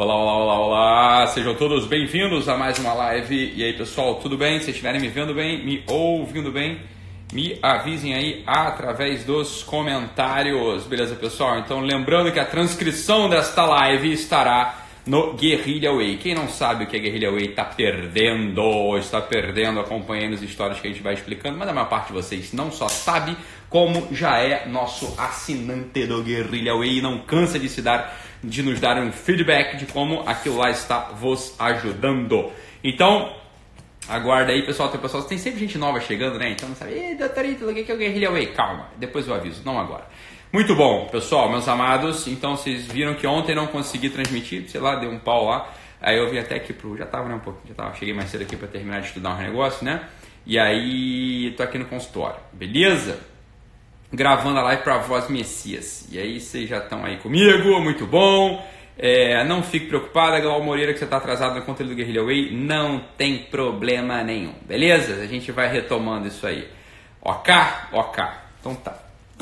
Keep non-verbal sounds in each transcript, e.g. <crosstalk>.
Olá, olá, olá, olá! Sejam todos bem-vindos a mais uma live. E aí, pessoal, tudo bem? Se estiverem me vendo bem, me ouvindo bem, me avisem aí através dos comentários. Beleza, pessoal? Então, lembrando que a transcrição desta live estará no Guerrilla Way. Quem não sabe o que é Guerrilla Way está perdendo, está perdendo acompanhando as histórias que a gente vai explicando, mas a maior parte de vocês não só sabe, como já é nosso assinante do Guerrilla Way e não cansa de se dar de nos dar um feedback de como aquilo lá está vos ajudando. Então, aguarda aí, pessoal. Tem, pessoal, tem sempre gente nova chegando, né? Então não sabe, Ei, doutorito, o que é o Guerrilla Way? Calma, depois eu aviso, não agora. Muito bom, pessoal, meus amados. Então, vocês viram que ontem não consegui transmitir, sei lá, deu um pau lá. Aí eu vim até aqui pro. Já tava, né? Um pouquinho, já tava. Cheguei mais cedo aqui para terminar de estudar um negócio, né? E aí, tô aqui no consultório, beleza? Gravando a live para Voz Messias. E aí vocês já estão aí comigo, muito bom. É, não fique preocupada, Glau Moreira, que você está atrasado no conteúdo do Guerrilla Way. Não tem problema nenhum, beleza? A gente vai retomando isso aí. Ok? Ok. Então tá.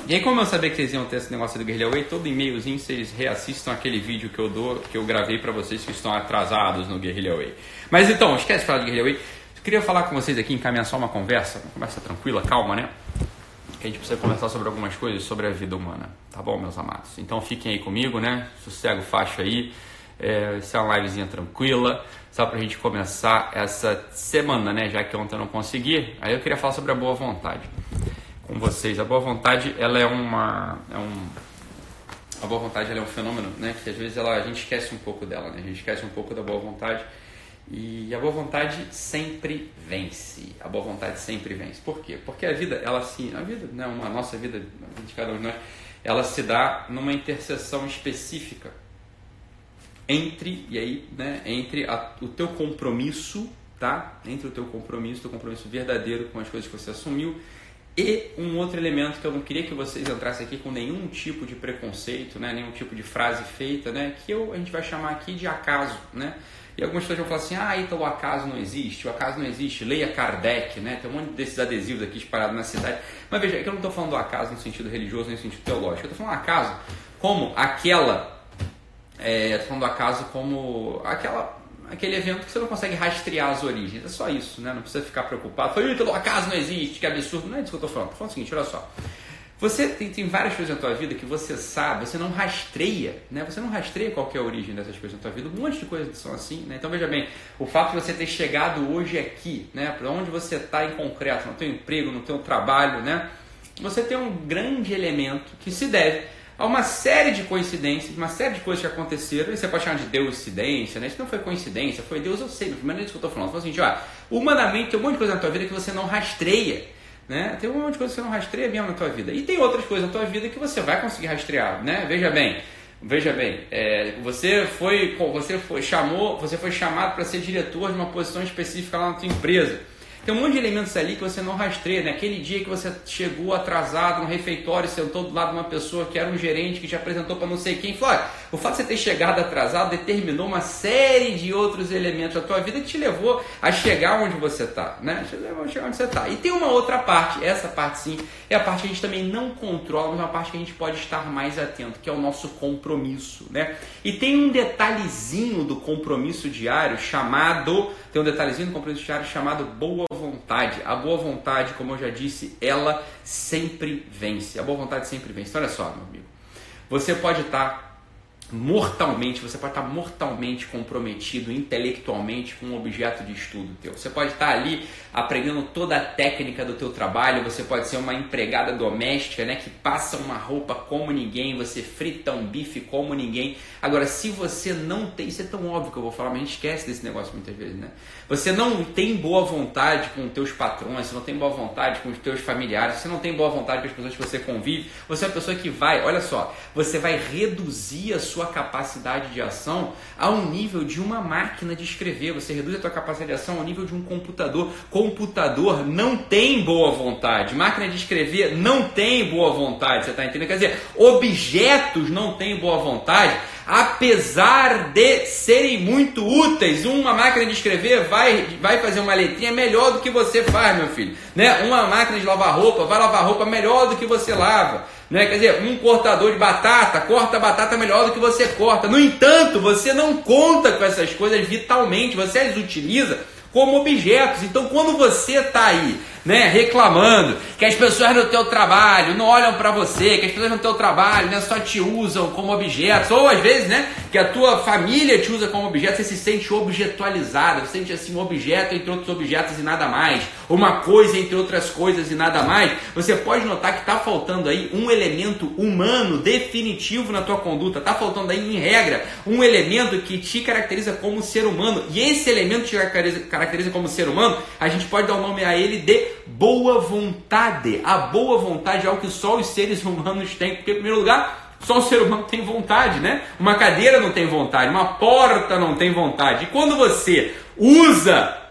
E aí, como eu sabia que vocês iam ter esse negócio do Guerrilla Way, todo e-mailzinho vocês reassistam aquele vídeo que eu dou, que eu gravei para vocês que estão atrasados no Guerrilla Way. Mas então, esquece de falar de Guerrilla Way. Eu queria falar com vocês aqui, encaminhar só uma conversa, uma conversa tranquila, calma, né? Que a gente precisa conversar sobre algumas coisas sobre a vida humana, tá bom, meus amados? Então fiquem aí comigo, né? Sossego faixo aí. É, é uma livezinha tranquila, só pra gente começar essa semana, né? Já que ontem eu não consegui. Aí eu queria falar sobre a boa vontade com vocês. A boa vontade, ela é uma. É um, a boa vontade é um fenômeno, né? Que às vezes ela, a gente esquece um pouco dela, né? A gente esquece um pouco da boa vontade e a boa vontade sempre vence. A boa vontade sempre vence. Por quê? Porque a vida, ela se, a vida, né, a nossa vida, a vida de cada um de nós, ela se dá numa interseção específica entre e aí, né, entre a, o teu compromisso, tá? Entre o teu compromisso, teu compromisso verdadeiro com as coisas que você assumiu e um outro elemento que eu não queria que vocês entrassem aqui com nenhum tipo de preconceito, né, nenhum tipo de frase feita, né, que eu, a gente vai chamar aqui de acaso, né? E algumas pessoas vão falar assim: ah, então o acaso não existe, o acaso não existe, leia Kardec, né? Tem um monte desses adesivos aqui espalhados na cidade. Mas veja, aqui eu não estou falando do acaso no sentido religioso, nem no sentido teológico. Eu estou falando do acaso como aquela. É, estou falando do acaso como aquela aquele evento que você não consegue rastrear as origens. É só isso, né? Não precisa ficar preocupado. Falei, então o acaso não existe, que absurdo. Não é disso que eu estou falando. Estou falando o seguinte, olha só. Você tem, tem, várias coisas na tua vida que você sabe, você não rastreia, né? Você não rastreia qual é a origem dessas coisas na tua vida. Um monte de coisas são assim, né? Então veja bem, o fato de você ter chegado hoje aqui, né? Para onde você está em concreto, no teu emprego, no teu trabalho, né? Você tem um grande elemento que se deve a uma série de coincidências, uma série de coisas que aconteceram, e você pode chamar de Deus-cidência, né? Isso não foi coincidência, foi Deus, eu sei, mas não é isso que eu estou falando. Assim, ó, humanamente tem um monte de coisa na tua vida que você não rastreia. Né? Tem um monte de coisa que você não rastreia mesmo na tua vida. E tem outras coisas na tua vida que você vai conseguir rastrear. Né? Veja bem, veja bem, é, você foi, você foi chamou, você foi chamado para ser diretor de uma posição específica lá na tua empresa. Tem um monte de elementos ali que você não rastreia. Naquele né? dia que você chegou atrasado no refeitório, sentou do lado de uma pessoa que era um gerente que te apresentou para não sei quem. Falou, o fato de você ter chegado atrasado determinou uma série de outros elementos da tua vida que te levou a chegar onde você está. Né? Chegar onde você está. E tem uma outra parte, essa parte sim, é a parte que a gente também não controla, mas é uma parte que a gente pode estar mais atento, que é o nosso compromisso. Né? E tem um detalhezinho do compromisso diário chamado, tem um detalhezinho do compromisso diário chamado boa vontade. A boa vontade, como eu já disse, ela sempre vence. A boa vontade sempre vence. Então, olha só, meu amigo. Você pode estar mortalmente, você pode estar mortalmente comprometido intelectualmente com um objeto de estudo teu. Você pode estar ali aprendendo toda a técnica do teu trabalho, você pode ser uma empregada doméstica, né, que passa uma roupa como ninguém, você frita um bife como ninguém. Agora, se você não tem, isso é tão óbvio que eu vou falar, mas a gente esquece desse negócio muitas vezes, né? Você não tem boa vontade com os teus patrões, você não tem boa vontade com os teus familiares, você não tem boa vontade com as pessoas que você convive, você é uma pessoa que vai, olha só, você vai reduzir a sua sua capacidade de ação ao nível de uma máquina de escrever. Você reduz a sua capacidade de ação ao nível de um computador. Computador não tem boa vontade. Máquina de escrever não tem boa vontade. Você está entendendo? Quer dizer, objetos não têm boa vontade apesar de serem muito úteis. Uma máquina de escrever vai, vai fazer uma letrinha melhor do que você faz, meu filho. Né? Uma máquina de lavar roupa vai lavar roupa melhor do que você lava. Né? Quer dizer, um cortador de batata corta a batata melhor do que você corta. No entanto, você não conta com essas coisas vitalmente, você as utiliza como objetos. Então, quando você está aí né, reclamando que as pessoas no teu trabalho não olham para você, que as pessoas no teu trabalho né, só te usam como objetos, ou às vezes, né, que a tua família te usa como objeto, você se sente objetualizado, você sente assim um objeto entre outros objetos e nada mais, uma coisa entre outras coisas e nada mais, você pode notar que está faltando aí um elemento humano definitivo na tua conduta, está faltando aí em regra um elemento que te caracteriza como ser humano, e esse elemento te caracteriza, como ser humano, a gente pode dar o nome a ele de boa vontade. A boa vontade é algo que só os seres humanos têm, porque, em primeiro lugar, só o ser humano tem vontade, né? Uma cadeira não tem vontade, uma porta não tem vontade. E quando você usa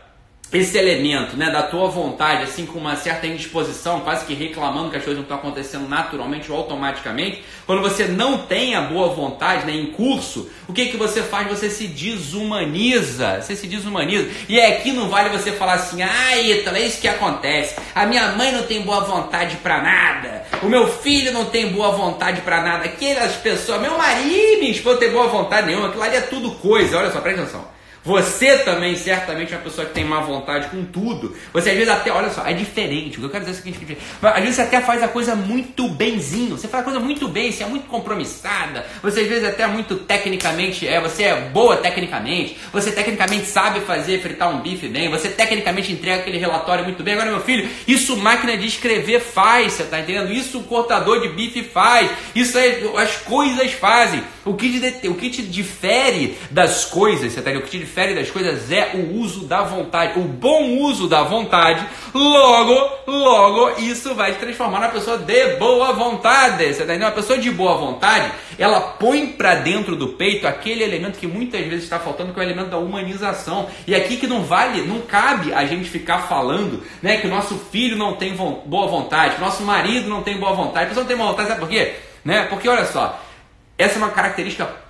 esse elemento né, da tua vontade, assim com uma certa indisposição, quase que reclamando que as coisas não estão acontecendo naturalmente ou automaticamente, quando você não tem a boa vontade né, em curso, o que, que você faz? Você se desumaniza, você se desumaniza. E é aqui não vale você falar assim, ah, Ítalo, é isso que acontece. A minha mãe não tem boa vontade para nada, o meu filho não tem boa vontade para nada, aquelas pessoas, meu marido, minha esposa não tem boa vontade nenhuma, aquilo ali é tudo coisa, olha só, presta atenção. Você também, certamente, é uma pessoa que tem má vontade com tudo. Você às vezes até, olha só, é diferente. O que eu quero dizer é o seguinte: às vezes você até faz a coisa muito benzinho. Você faz a coisa muito bem, você é muito compromissada. Você às vezes até muito tecnicamente, é, você é boa tecnicamente. Você tecnicamente sabe fazer fritar um bife bem. Você tecnicamente entrega aquele relatório muito bem. Agora, meu filho, isso máquina de escrever faz, você tá entendendo? Isso o cortador de bife faz. Isso é, as coisas fazem. O que, te, o que te difere das coisas, você tá entendendo? O que te difere das coisas é o uso da vontade, o bom uso da vontade. Logo, logo, isso vai te transformar numa pessoa de boa vontade. Você tá entendendo? Uma pessoa de boa vontade, ela põe para dentro do peito aquele elemento que muitas vezes está faltando, que é o elemento da humanização. E aqui que não vale, não cabe a gente ficar falando, né, que o nosso filho não tem boa vontade, que o nosso marido não tem boa vontade. A pessoa não tem boa vontade, sabe por quê? Né? Porque olha só, essa é uma característica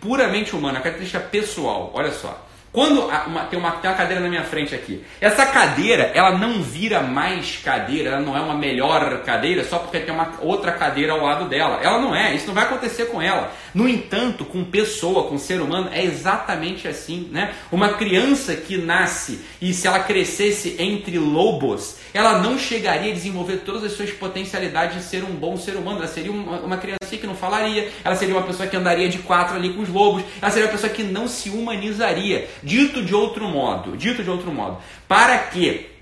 puramente humana, uma característica pessoal. Olha só. Quando uma, tem, uma, tem uma cadeira na minha frente aqui, essa cadeira ela não vira mais cadeira, ela não é uma melhor cadeira só porque tem uma outra cadeira ao lado dela. Ela não é, isso não vai acontecer com ela. No entanto, com pessoa, com ser humano, é exatamente assim. Né? Uma criança que nasce e se ela crescesse entre lobos, ela não chegaria a desenvolver todas as suas potencialidades de ser um bom ser humano. Ela seria uma, uma criança que não falaria, ela seria uma pessoa que andaria de quatro ali com os lobos, ela seria uma pessoa que não se humanizaria Dito de outro modo, dito de outro modo, para que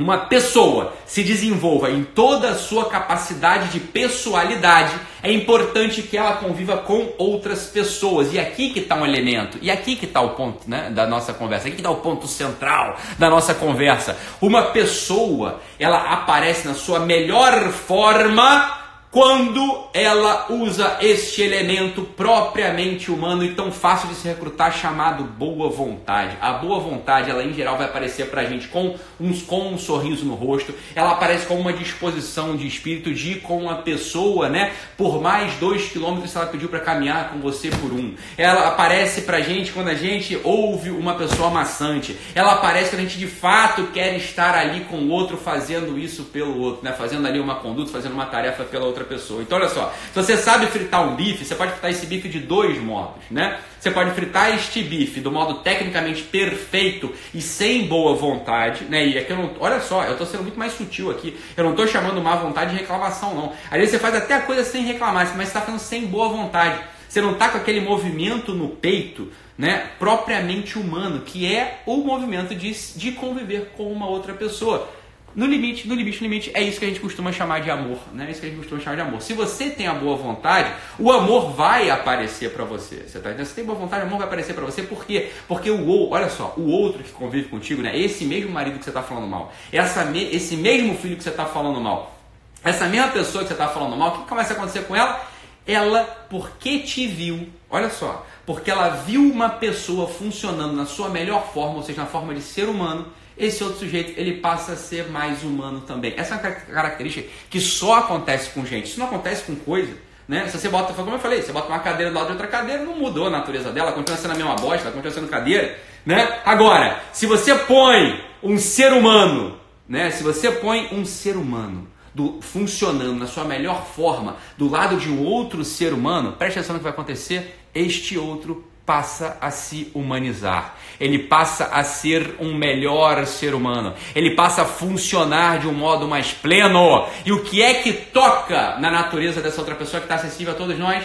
uma pessoa se desenvolva em toda a sua capacidade de pessoalidade, é importante que ela conviva com outras pessoas. E aqui que está um elemento, e aqui que está o ponto né, da nossa conversa, aqui que está o ponto central da nossa conversa. Uma pessoa, ela aparece na sua melhor forma quando ela usa este elemento propriamente humano e tão fácil de se recrutar chamado boa vontade. A boa vontade, ela em geral vai aparecer pra gente com, uns, com um sorriso no rosto, ela aparece com uma disposição de espírito de ir com uma pessoa, né, por mais dois quilômetros ela pediu para caminhar com você por um. Ela aparece pra gente quando a gente ouve uma pessoa maçante. Ela aparece quando a gente de fato quer estar ali com o outro fazendo isso pelo outro, né, fazendo ali uma conduta, fazendo uma tarefa pela outra outra pessoa. Então, olha só, se você sabe fritar um bife, você pode fritar esse bife de dois modos, né? Você pode fritar este bife do modo tecnicamente perfeito e sem boa vontade, né? E aqui eu não, olha só, eu estou sendo muito mais sutil aqui. Eu não estou chamando má vontade de reclamação, não. Às vezes você faz até a coisa sem reclamar, mas está fazendo sem boa vontade. Você não está com aquele movimento no peito, né, propriamente humano, que é o movimento de, de conviver com uma outra pessoa. No limite, no limite, no limite, é isso que a gente costuma chamar de amor, né? É isso que a gente costuma chamar de amor. Se você tem a boa vontade, o amor vai aparecer para você. Você tá entendendo? Se tem boa vontade, o amor vai aparecer para você. Por quê? Porque o outro, olha só, o outro que convive contigo, né? Esse mesmo marido que você tá falando mal, essa me, esse mesmo filho que você tá falando mal, essa mesma pessoa que você tá falando mal, o que começa a acontecer com ela? Ela, porque te viu, olha só, porque ela viu uma pessoa funcionando na sua melhor forma, ou seja, na forma de ser humano, esse outro sujeito ele passa a ser mais humano também. Essa é uma característica que só acontece com gente. Isso não acontece com coisa. Né? Se você bota, como eu falei, você bota uma cadeira do lado de outra cadeira, não mudou a natureza dela, continua sendo a mesma bosta, continua sendo cadeira. Né? Agora, se você põe um ser humano, né? se você põe um ser humano do, funcionando na sua melhor forma do lado de um outro ser humano, preste atenção no que vai acontecer, este outro passa a se humanizar, ele passa a ser um melhor ser humano, ele passa a funcionar de um modo mais pleno. E o que é que toca na natureza dessa outra pessoa que está acessível a todos nós?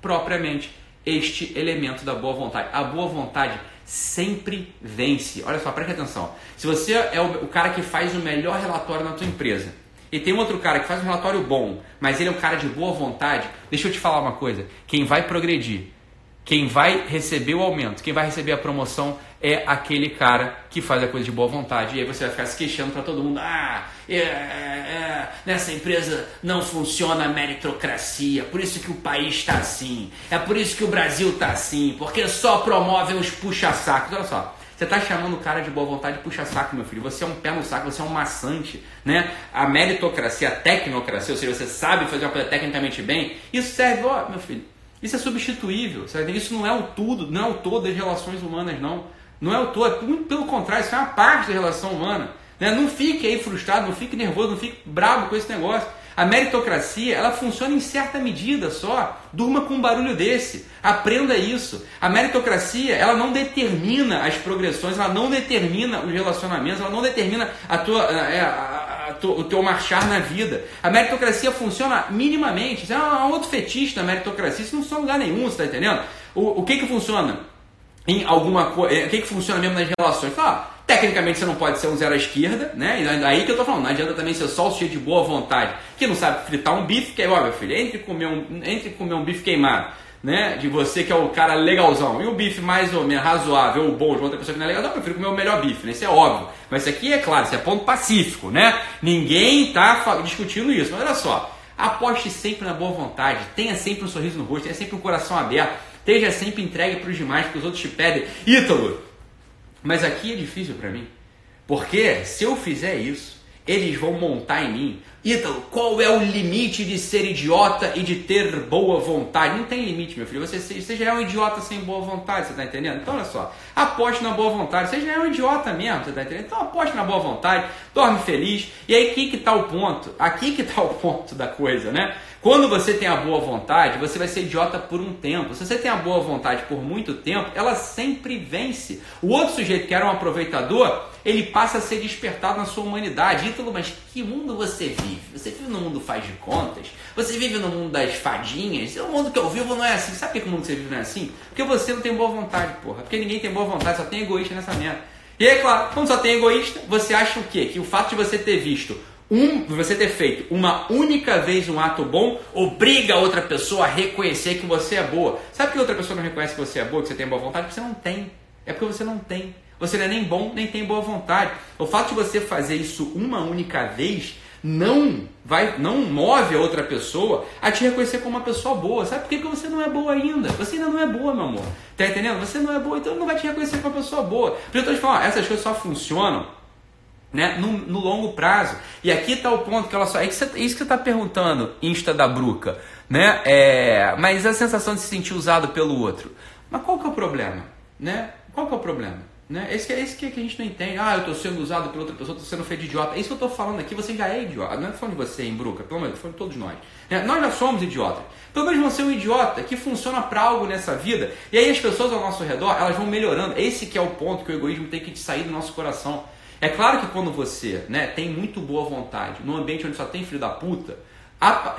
Propriamente este elemento da boa vontade. A boa vontade sempre vence. Olha só, preste atenção. Se você é o, cara que faz o melhor relatório na tua empresa, e tem outro cara que faz um relatório bom, mas ele é um cara de boa vontade, deixa eu te falar uma coisa: quem vai progredir, quem vai receber o aumento, quem vai receber a promoção é aquele cara que faz a coisa de boa vontade. E aí você vai ficar se queixando para todo mundo: ah, é, é, nessa empresa não funciona a meritocracia, por isso que o país está assim, é por isso que o Brasil está assim, porque só promovem os puxa-sacos. Olha só. Você está chamando o cara de boa vontade de puxa-saco, meu filho. Você é um pé no saco, você é um maçante. Né? A meritocracia, a tecnocracia, ou seja, você sabe fazer uma coisa tecnicamente bem, isso serve, ó, meu filho, isso é substituível. Sabe? Isso não é o tudo, não é o todo das relações humanas, não. Não é o todo, muito pelo contrário, isso é uma parte da relação humana. Né? Não fique aí frustrado, não fique nervoso, não fique bravo com esse negócio. A meritocracia, ela funciona em certa medida só. Durma com um barulho desse. Aprenda isso. A meritocracia, ela não determina as progressões, ela não determina os relacionamentos, ela não determina a tua, é, a, o teu marchar na vida. A meritocracia funciona minimamente. Isso é um outro fetiche da meritocracia. Isso não funciona em lugar nenhum, você está entendendo? O, o que que funciona em alguma coisa? É, o que que funciona mesmo nas relações? Fala, Tecnicamente você não pode ser um zero à esquerda, né? E aí que eu tô falando, não adianta também ser só o cheio de boa vontade, que não sabe fritar um bife, que é, ó, meu filho, entre comer um, entre comer um bife queimado, né? De você que é o cara legalzão, e o bife mais ou menos razoável ou bom de outra pessoa que não é legal, não, eu prefiro comer o melhor bife, né? Isso é óbvio. Mas isso aqui é claro, isso é ponto pacífico, né? Ninguém tá discutindo isso, mas olha só. Aposte sempre na boa vontade, tenha sempre um sorriso no rosto, tenha sempre um coração aberto, esteja sempre entregue para os demais, que os outros te pedem. Ítalo, mas aqui é difícil para mim. Porque se eu fizer isso, eles vão montar em mim. Ítalo, qual é o limite de ser idiota e de ter boa vontade? Não tem limite, meu filho. Você, você já é um idiota sem boa vontade, você tá entendendo? Então, olha só. Aposte na boa vontade. Você já é um idiota mesmo, você tá entendendo? Então, aposte na boa vontade, dorme feliz. E aí, aqui que tá o ponto. Aqui que tá o ponto da coisa, né? Quando você tem a boa vontade, você vai ser idiota por um tempo. Se você tem a boa vontade por muito tempo, ela sempre vence. O outro sujeito que era um aproveitador, ele passa a ser despertado na sua humanidade. Ítalo, mas que mundo você vive? Você vive no mundo faz de contas? Você vive no mundo das fadinhas? O mundo que eu vivo não é assim. Sabe por que o mundo que você vive não é assim? Porque você não tem boa vontade, porra. Porque ninguém tem boa vontade, só tem egoísta nessa merda. E aí, claro, quando só tem egoísta, você acha o quê? Que o fato de você ter visto um, você ter feito uma única vez um ato bom obriga a outra pessoa a reconhecer que você é boa. Sabe que outra pessoa não reconhece que você é boa, que você tem boa vontade? Porque você não tem. É porque você não tem. Você não é nem bom, nem tem boa vontade. O fato de você fazer isso uma única vez não vai, não move a outra pessoa a te reconhecer como uma pessoa boa. Sabe por que, que você não é boa ainda? Você ainda não é boa, meu amor. Tá entendendo? Você não é boa, então não vai te reconhecer como uma pessoa boa. Por isso eu tô te falando, essas coisas só funcionam né, no, no, longo prazo. E aqui está o ponto que ela só. É isso que você está perguntando, Insta da Bruca. Né? É, mas a sensação de se sentir usado pelo outro. Mas qual que é o problema? Né? Qual que é o problema? Né? Esse, esse que a gente não entende. Ah, eu estou sendo usado pela outra pessoa, estou sendo feito de idiota. É isso que eu estou falando aqui, você já é idiota. Não é falando de você, em Bruca, pelo menos, falando de todos nós. Né? Nós já somos idiotas. Pelo menos você é um idiota que funciona para algo nessa vida. E aí as pessoas ao nosso redor, elas vão melhorando. Esse que é o ponto que o egoísmo tem que sair do nosso coração. É claro que quando você né, tem muito boa vontade, num ambiente onde só tem filho da puta,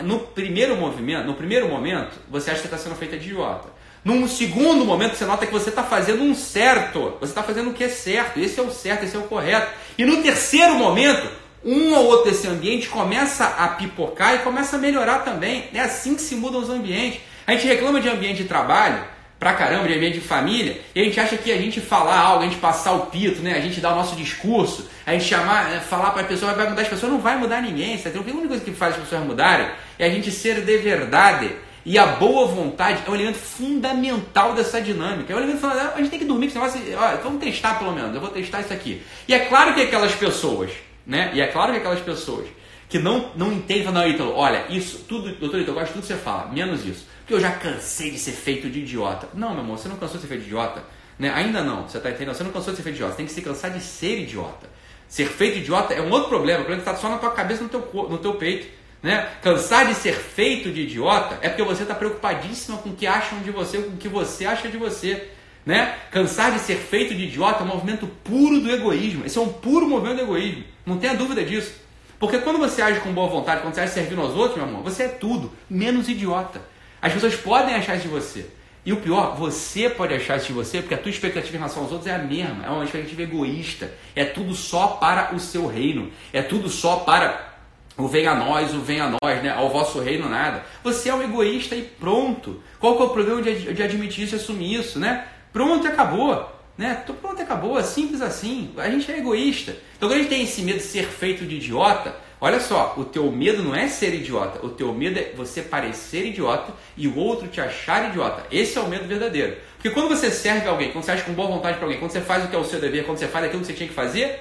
no primeiro movimento, no primeiro momento, você acha que está sendo feita de idiota. Num segundo momento, você nota que você está fazendo um certo. Você está fazendo o que é certo. Esse é o certo, esse é o correto. E no terceiro momento, um ou outro desse ambiente começa a pipocar e começa a melhorar também. É assim que se mudam os ambientes. A gente reclama de ambiente de trabalho, pra caramba, de ambiente de família, e a gente acha que a gente falar algo, a gente passar o pito, né? A gente dar o nosso discurso, a gente chamar, né, falar para a pessoa, vai mudar as pessoas, não vai mudar ninguém, sabe? A única coisa que faz as pessoas mudarem é a gente ser de verdade. E a boa vontade é um elemento fundamental dessa dinâmica. É um elemento fundamental. A gente tem que dormir com esse negócio. Ó, vamos testar pelo menos. Eu vou testar isso aqui. E é claro que aquelas pessoas, né? E é claro que aquelas pessoas que não, não entendem, não, Ítalo, olha, isso, tudo, doutor Ítalo, eu gosto de tudo que você fala, menos isso. Porque eu já cansei de ser feito de idiota. Não, meu amor, você não cansou de ser feito de idiota. Né? Ainda não, você está entendendo? Você não cansou de ser feito de idiota. Você tem que se cansar de ser idiota. Ser feito idiota é um outro problema, o problema está só na tua cabeça, no teu, no teu peito. Né? Cansar de ser feito de idiota é porque você está preocupadíssima com o que acham de você, com o que você acha de você. Né? Cansar de ser feito de idiota é um movimento puro do egoísmo. Esse é um puro movimento do egoísmo. Não tenha dúvida disso. Porque quando você age com boa vontade, quando você age servindo aos outros, meu amor, você é tudo, menos idiota. As pessoas podem achar isso de você. E o pior, você pode achar isso de você porque a tua expectativa em relação aos outros é a mesma. É uma expectativa egoísta. É tudo só para o seu reino. É tudo só para o venha a nós, o venha a nós, né? Ao vosso reino nada. Você é um egoísta e pronto. Qual que é o problema de, de admitir isso e assumir isso, né? Pronto acabou. Né? Pronto, acabou, simples assim. A gente é egoísta. Então, quando a gente tem esse medo de ser feito de idiota, olha só, o teu medo não é ser idiota, o teu medo é você parecer idiota e o outro te achar idiota. Esse é o medo verdadeiro. Porque quando você serve alguém, quando você acha com boa vontade para alguém, quando você faz o que é o seu dever, quando você faz aquilo que você tinha que fazer,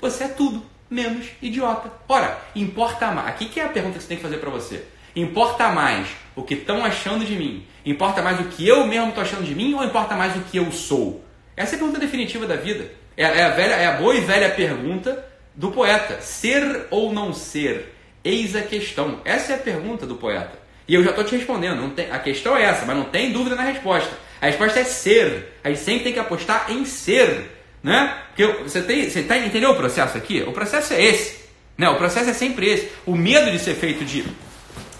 você é tudo menos idiota. Ora, importa mais. Aqui que é a pergunta que você tem que fazer para você. Importa mais o que estão achando de mim? Importa mais o que eu mesmo estou achando de mim ou importa mais o que eu sou? Essa é a pergunta definitiva da vida. É, é, a, velha, é a boa e velha pergunta do poeta. Ser ou não ser? Eis a questão. Essa é a pergunta do poeta. E eu já estou te respondendo. Tem, a questão é essa, mas não tem dúvida na resposta. A resposta é ser. A gente sempre tem que apostar em ser. Né? Porque você, tem, você tá, entendeu o processo aqui? O processo é esse. Né? O processo é sempre esse. O medo de ser feito de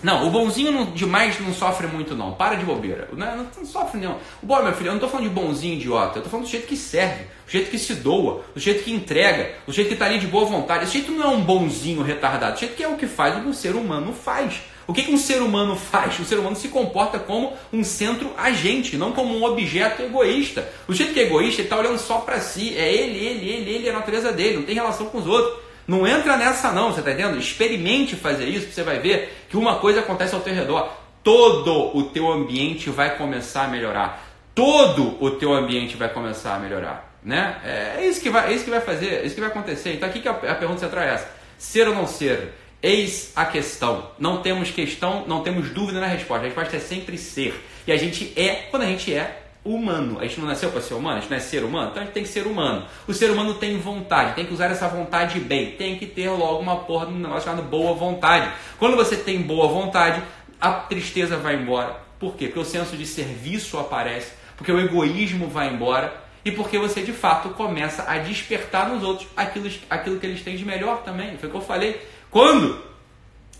não, o bonzinho não, demais não sofre muito, não. Para de bobeira. Não, não, não sofre, não. O bom, meu filho, eu não estou falando de bonzinho idiota. Eu estou falando do jeito que serve, do jeito que se doa, do jeito que entrega, do jeito que está ali de boa vontade. Esse jeito não é um bonzinho retardado. O jeito que é o que faz o que um ser humano faz. O que, que um ser humano <laughs> faz? O ser humano se comporta como um centro agente, não como um objeto egoísta. O jeito que é egoísta, ele está olhando só para si. É ele, ele, ele, ele, a natureza dele. Não tem relação com os outros. Não entra nessa não, você está entendendo? Experimente fazer isso, você vai ver que uma coisa acontece ao teu redor. Todo o teu ambiente vai começar a melhorar. Todo o teu ambiente vai começar a melhorar. Né? É, é isso que vai, é isso que vai fazer, é isso que vai acontecer. Então aqui que a, a pergunta central é essa. Ser ou não ser? Eis a questão. Não temos questão, não temos dúvida na resposta. A resposta é sempre ser. E a gente é quando a gente é humano. A gente não nasceu para ser humano, a gente não é ser humano, então a gente tem que ser humano. O ser humano tem vontade, tem que usar essa vontade bem, tem que ter logo uma porra de um negócio chamado boa vontade. Quando você tem boa vontade, a tristeza vai embora. Por quê? Porque o senso de serviço aparece, porque o egoísmo vai embora e porque você de fato começa a despertar nos outros aquilo, aquilo que eles têm de melhor também. Foi o que eu falei. Quando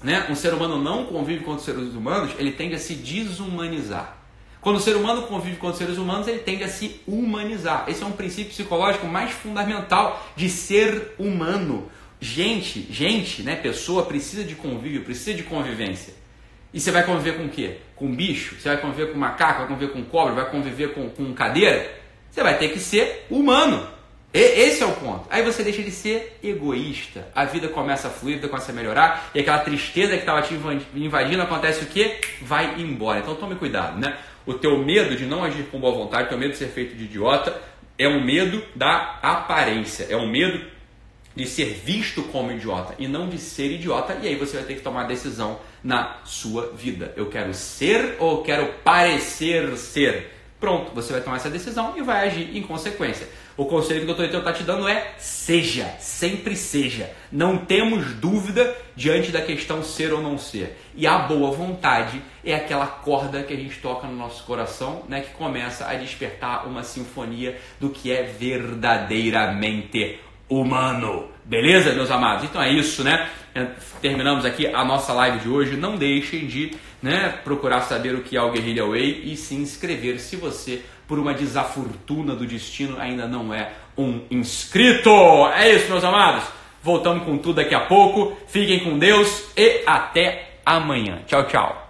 né, um ser humano não convive com os seres humanos, ele tende a se desumanizar. Quando o ser humano convive com seres humanos, ele tende a se humanizar. Esse é um princípio psicológico mais fundamental de ser humano. Gente, gente, né, pessoa precisa de convívio, precisa de convivência. E você vai conviver com o quê? Com bicho? Você vai conviver com macaco? Vai conviver com cobra? Vai conviver com, com cadeira? Você vai ter que ser humano. E, esse é o ponto. Aí você deixa de ser egoísta. A vida começa a fluir, começa a melhorar. E aquela tristeza que estava te invadindo acontece o quê? Vai embora. Então tome cuidado, né? O teu medo de não agir com boa vontade, o teu medo de ser feito de idiota, é um medo da aparência, é um medo de ser visto como idiota e não de ser idiota, e aí você vai ter que tomar a decisão na sua vida. Eu quero ser ou quero parecer ser? Pronto, você vai tomar essa decisão e vai agir em consequência. O conselho que o Dr. Heitor está te dando é seja, sempre seja. Não temos dúvida diante da questão ser ou não ser. E a boa vontade é aquela corda que a gente toca no nosso coração, né, que começa a despertar uma sinfonia do que é verdadeiramente humano. Beleza, meus amados? Então é isso, né? É, terminamos aqui a nossa live de hoje. Não deixem de né, procurar saber o que é o Guerrilla Way e se inscrever se você por uma desafortuna do destino, ainda não é um inscrito. É isso, meus amados. Voltamos com tudo daqui a pouco. Fiquem com Deus e até amanhã. Tchau, tchau.